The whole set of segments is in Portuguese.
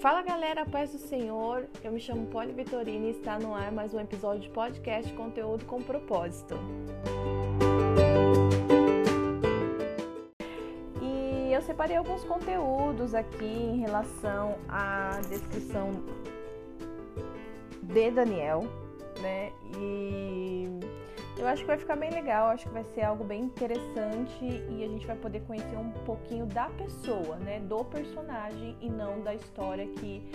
Fala galera, paz do Senhor. Eu me chamo Poli Vitorina e está no ar mais um episódio de podcast Conteúdo com Propósito. E eu separei alguns conteúdos aqui em relação à descrição de Daniel, né? E eu acho que vai ficar bem legal, acho que vai ser algo bem interessante e a gente vai poder conhecer um pouquinho da pessoa, né, do personagem e não da história que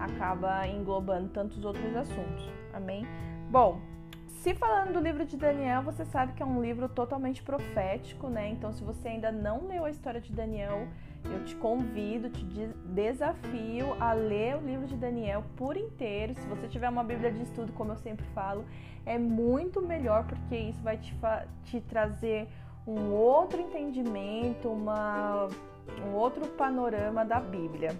acaba englobando tantos outros assuntos. Amém? Bom, se falando do livro de Daniel, você sabe que é um livro totalmente profético, né? Então, se você ainda não leu a história de Daniel, eu te convido, te desafio a ler o livro de Daniel por inteiro. Se você tiver uma Bíblia de estudo, como eu sempre falo, é muito melhor porque isso vai te, te trazer um outro entendimento, uma, um outro panorama da Bíblia.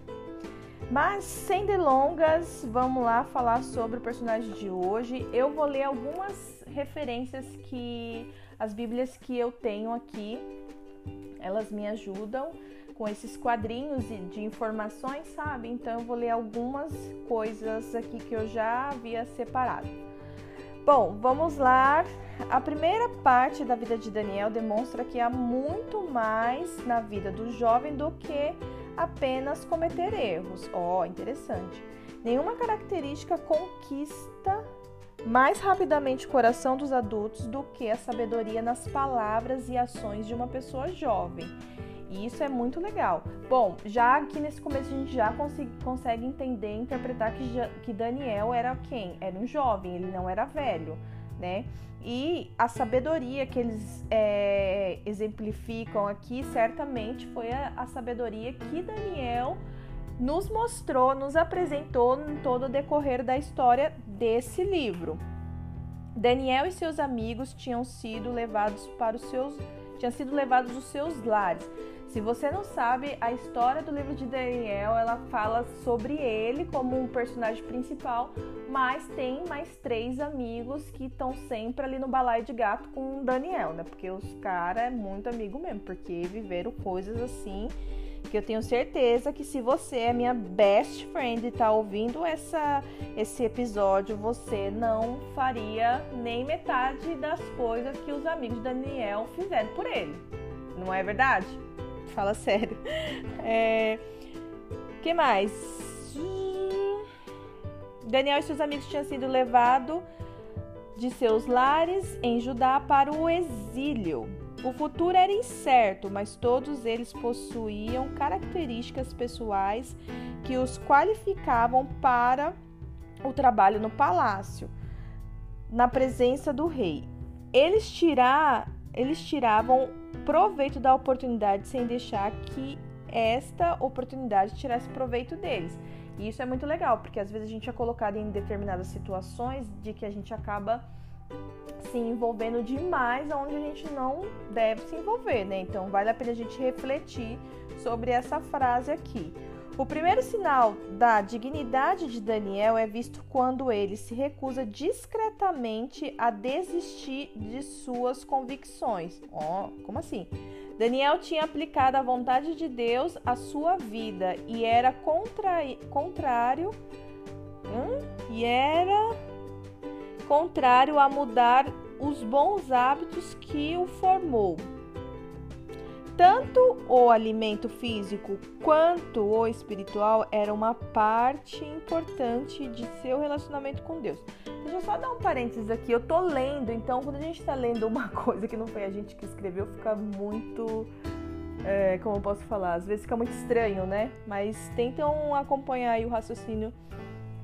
Mas sem delongas, vamos lá falar sobre o personagem de hoje. Eu vou ler algumas referências que as Bíblias que eu tenho aqui, elas me ajudam com esses quadrinhos de informações, sabe? Então eu vou ler algumas coisas aqui que eu já havia separado. Bom, vamos lá. A primeira parte da vida de Daniel demonstra que há muito mais na vida do jovem do que apenas cometer erros. Ó, oh, interessante. Nenhuma característica conquista mais rapidamente o coração dos adultos do que a sabedoria nas palavras e ações de uma pessoa jovem. E isso é muito legal. Bom, já aqui nesse começo a gente já consegue entender, interpretar que, que Daniel era quem? Era um jovem, ele não era velho, né? E a sabedoria que eles é, exemplificam aqui certamente foi a, a sabedoria que Daniel nos mostrou, nos apresentou em todo o decorrer da história desse livro. Daniel e seus amigos tinham sido levados para os seus tinham sido levados dos seus lares. Se você não sabe, a história do livro de Daniel, ela fala sobre ele como um personagem principal, mas tem mais três amigos que estão sempre ali no balaio de gato com Daniel, né? Porque os caras é muito amigo mesmo, porque viveram coisas assim eu tenho certeza que se você é minha best friend e tá ouvindo essa, esse episódio, você não faria nem metade das coisas que os amigos de Daniel fizeram por ele. Não é verdade? Fala sério. É... que mais? Daniel e seus amigos tinham sido levados de seus lares em Judá para o exílio. O futuro era incerto, mas todos eles possuíam características pessoais que os qualificavam para o trabalho no palácio, na presença do rei. Eles, tirar, eles tiravam proveito da oportunidade sem deixar que esta oportunidade tirasse proveito deles. E isso é muito legal, porque às vezes a gente é colocado em determinadas situações de que a gente acaba se envolvendo demais onde a gente não deve se envolver, né? Então vale a pena a gente refletir sobre essa frase aqui. O primeiro sinal da dignidade de Daniel é visto quando ele se recusa discretamente a desistir de suas convicções. Ó, oh, como assim? Daniel tinha aplicado a vontade de Deus à sua vida e era contra... contrário hum? e era contrário a mudar os bons hábitos que o formou. Tanto o alimento físico quanto o espiritual era uma parte importante de seu relacionamento com Deus. Deixa eu só dar um parênteses aqui. Eu tô lendo, então quando a gente tá lendo uma coisa que não foi a gente que escreveu, fica muito. É, como eu posso falar? Às vezes fica muito estranho, né? Mas tentam acompanhar o raciocínio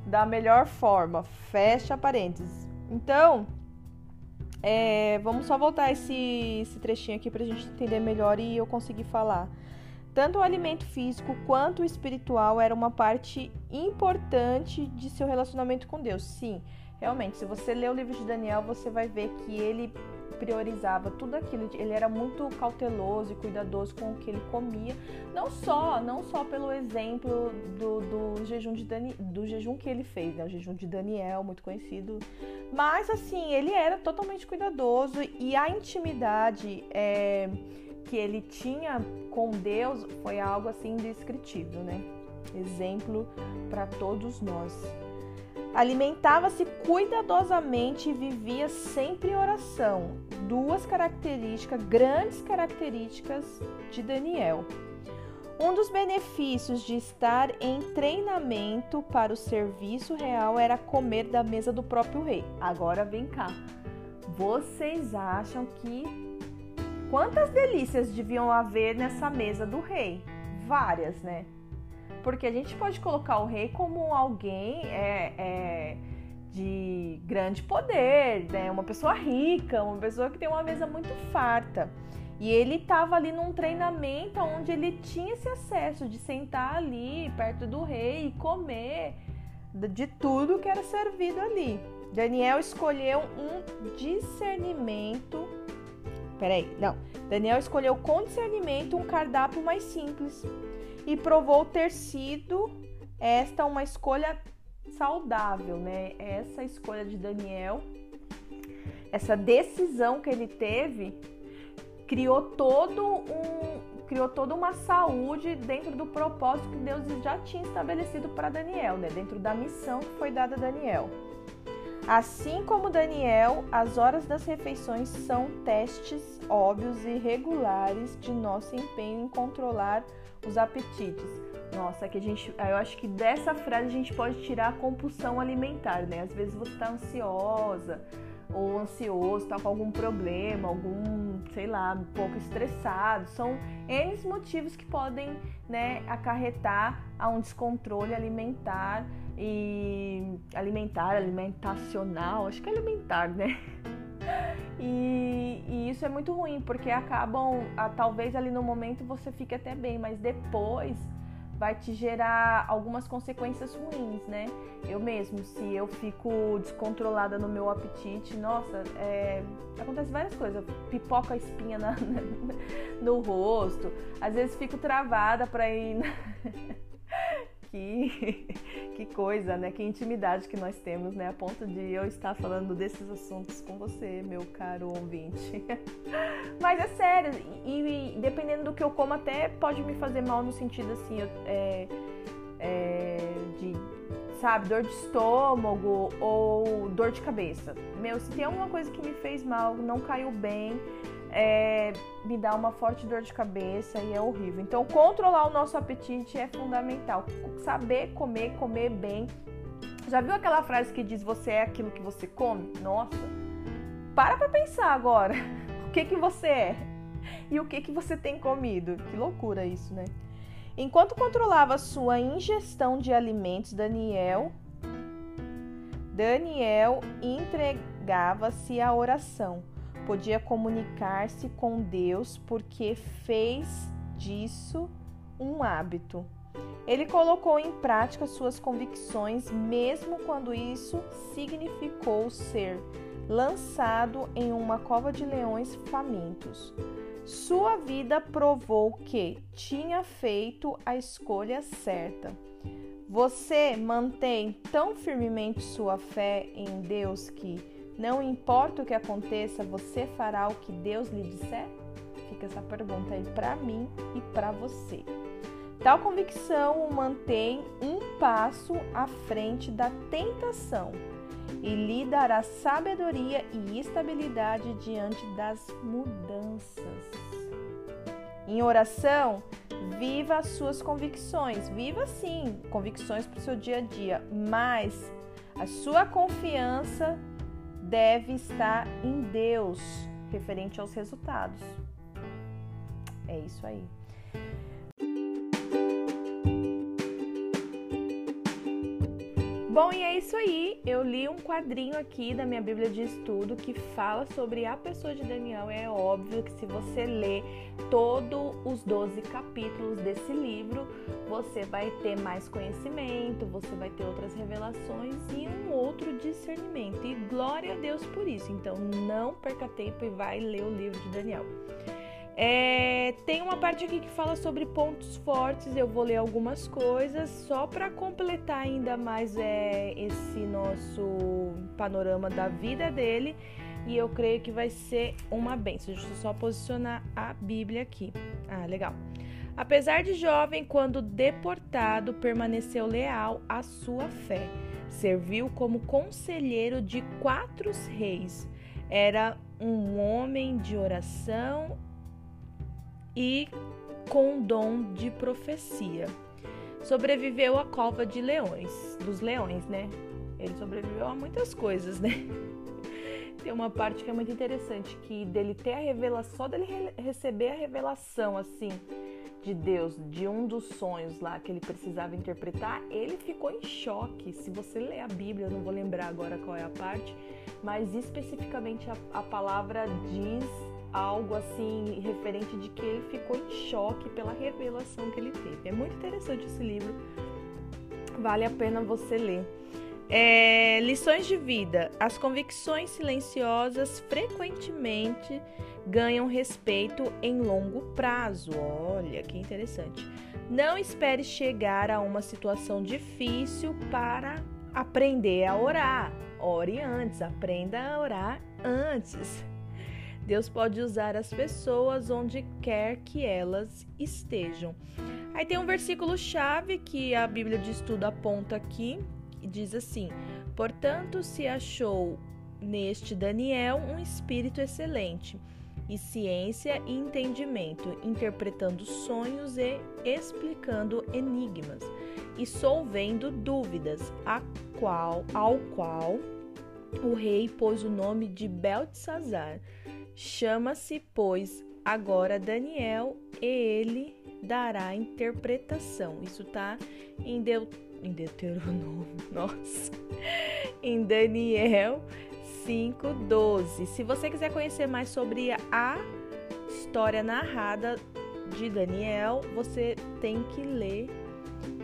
da melhor forma. Fecha parênteses. Então, é, vamos só voltar esse, esse trechinho aqui para a gente entender melhor e eu conseguir falar. Tanto o alimento físico quanto o espiritual era uma parte importante de seu relacionamento com Deus. Sim, realmente, se você ler o livro de Daniel, você vai ver que ele priorizava tudo aquilo. Ele era muito cauteloso e cuidadoso com o que ele comia, não só, não só pelo exemplo do, do jejum de Dani, do jejum que ele fez, né? O jejum de Daniel, muito conhecido, mas assim ele era totalmente cuidadoso e a intimidade é, que ele tinha com Deus foi algo assim indescritível, né? exemplo para todos nós. Alimentava-se cuidadosamente e vivia sempre em oração. Duas características, grandes características de Daniel. Um dos benefícios de estar em treinamento para o serviço real era comer da mesa do próprio rei. Agora vem cá. Vocês acham que quantas delícias deviam haver nessa mesa do rei? Várias, né? Porque a gente pode colocar o rei como alguém é, é, de grande poder, né? uma pessoa rica, uma pessoa que tem uma mesa muito farta. E ele estava ali num treinamento onde ele tinha esse acesso de sentar ali perto do rei e comer de tudo que era servido ali. Daniel escolheu um discernimento. Peraí, não. Daniel escolheu com discernimento um cardápio mais simples e provou ter sido esta uma escolha saudável, né? Essa escolha de Daniel, essa decisão que ele teve, criou todo um criou toda uma saúde dentro do propósito que Deus já tinha estabelecido para Daniel, né? Dentro da missão que foi dada a Daniel. Assim como Daniel, as horas das refeições são testes óbvios e regulares de nosso empenho em controlar os apetites. Nossa, que a gente, eu acho que dessa frase a gente pode tirar a compulsão alimentar, né? Às vezes você está ansiosa ou ansioso, está com algum problema, algum, sei lá, um pouco estressado. São N motivos que podem, né, acarretar a um descontrole alimentar e alimentar, alimentacional, acho que é alimentar, né? E, e, isso é muito ruim, porque acabam, a, talvez ali no momento você fique até bem, mas depois vai te gerar algumas consequências ruins, né? Eu mesmo, se eu fico descontrolada no meu apetite, nossa, é, acontece várias coisas. Pipoca a espinha na, no rosto, às vezes fico travada para ir. que, que coisa, né? Que intimidade que nós temos, né? A ponto de eu estar falando desses assuntos com você, meu caro ouvinte. Mas é sério, e dependendo do que eu como, até pode me fazer mal no sentido assim, é, é, de, sabe, dor de estômago ou dor de cabeça. Meu, se tem alguma coisa que me fez mal, não caiu bem, é, me dá uma forte dor de cabeça e é horrível. Então, controlar o nosso apetite é fundamental. Saber comer, comer bem. Já viu aquela frase que diz você é aquilo que você come? Nossa, para pra pensar agora. O que que você é? E o que que você tem comido? Que loucura isso, né? Enquanto controlava sua ingestão de alimentos, Daniel Daniel entregava-se à oração podia comunicar-se com Deus porque fez disso um hábito. Ele colocou em prática suas convicções, mesmo quando isso significou ser lançado em uma cova de leões famintos. Sua vida provou que tinha feito a escolha certa. Você mantém tão firmemente sua fé em Deus que não importa o que aconteça, você fará o que Deus lhe disser? Fica essa pergunta aí para mim e para você. Tal convicção o mantém um passo à frente da tentação e lhe dará sabedoria e estabilidade diante das mudanças. Em oração, viva as suas convicções. Viva sim, convicções para o seu dia a dia, mas a sua confiança deve estar em Deus referente aos resultados. É isso aí. Bom, e é isso aí. Eu li um quadrinho aqui da minha Bíblia de Estudo que fala sobre a pessoa de Daniel. É óbvio que se você ler todos os 12 capítulos desse livro, você vai ter mais conhecimento, você vai ter outras revelações e um outro discernimento. E glória a Deus por isso. Então não perca tempo e vai ler o livro de Daniel. É, tem uma parte aqui que fala sobre pontos fortes, eu vou ler algumas coisas só para completar ainda mais é, esse nosso panorama da vida dele e eu creio que vai ser uma benção. Deixa eu só posicionar a Bíblia aqui. Ah, legal. Apesar de jovem, quando deportado, permaneceu leal à sua fé. Serviu como conselheiro de quatro reis. Era um homem de oração e com dom de profecia. Sobreviveu à cova de leões, dos leões, né? Ele sobreviveu a muitas coisas, né? Tem uma parte que é muito interessante, que dele ter a revelação, só dele receber a revelação, assim, de Deus, de um dos sonhos lá que ele precisava interpretar, ele ficou em choque. Se você ler a Bíblia, eu não vou lembrar agora qual é a parte, mas especificamente a, a palavra diz algo assim referente de que ele ficou em choque pela revelação que ele teve. É muito interessante esse livro, vale a pena você ler. É, lições de vida. As convicções silenciosas frequentemente ganham respeito em longo prazo. Olha que interessante. Não espere chegar a uma situação difícil para aprender a orar. Ore antes, aprenda a orar antes. Deus pode usar as pessoas onde quer que elas estejam. Aí tem um versículo chave que a Bíblia de Estudo aponta aqui, e diz assim: Portanto, se achou neste Daniel um espírito excelente, e ciência e entendimento, interpretando sonhos e explicando enigmas, e solvendo dúvidas, a qual, ao qual o rei pôs o nome de Beltesazar. Chama-se, pois, agora Daniel, e ele dará interpretação. Isso está em Deuteronômio em Deuteronômio, nossa, em Daniel 5:12. Se você quiser conhecer mais sobre a história narrada de Daniel, você tem que ler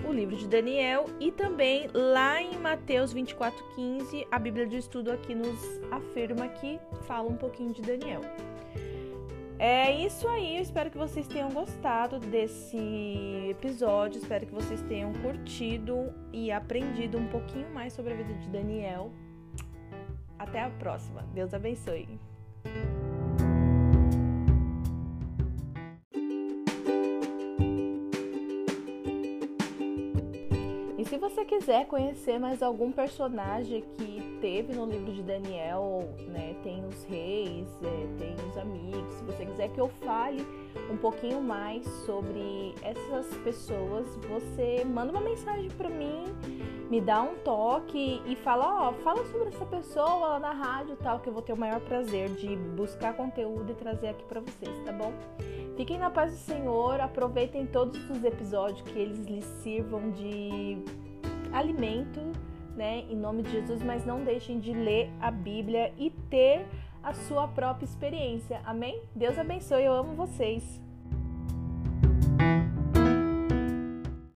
o livro de Daniel e também lá em Mateus 24:15, a Bíblia de Estudo aqui nos afirma que fala um pouquinho de Daniel. É isso aí, eu espero que vocês tenham gostado desse episódio, espero que vocês tenham curtido e aprendido um pouquinho mais sobre a vida de Daniel. Até a próxima, Deus abençoe. Se você quiser conhecer mais algum personagem que teve no livro de Daniel, né, tem os reis, é, tem os amigos. Se você quiser que eu fale um pouquinho mais sobre essas pessoas, você manda uma mensagem para mim, me dá um toque e fala, ó, fala sobre essa pessoa lá na rádio tal, que eu vou ter o maior prazer de buscar conteúdo e trazer aqui para vocês, tá bom? Fiquem na paz do Senhor, aproveitem todos os episódios que eles lhes sirvam de alimento, né, em nome de Jesus, mas não deixem de ler a Bíblia e ter a sua própria experiência. Amém? Deus abençoe, eu amo vocês.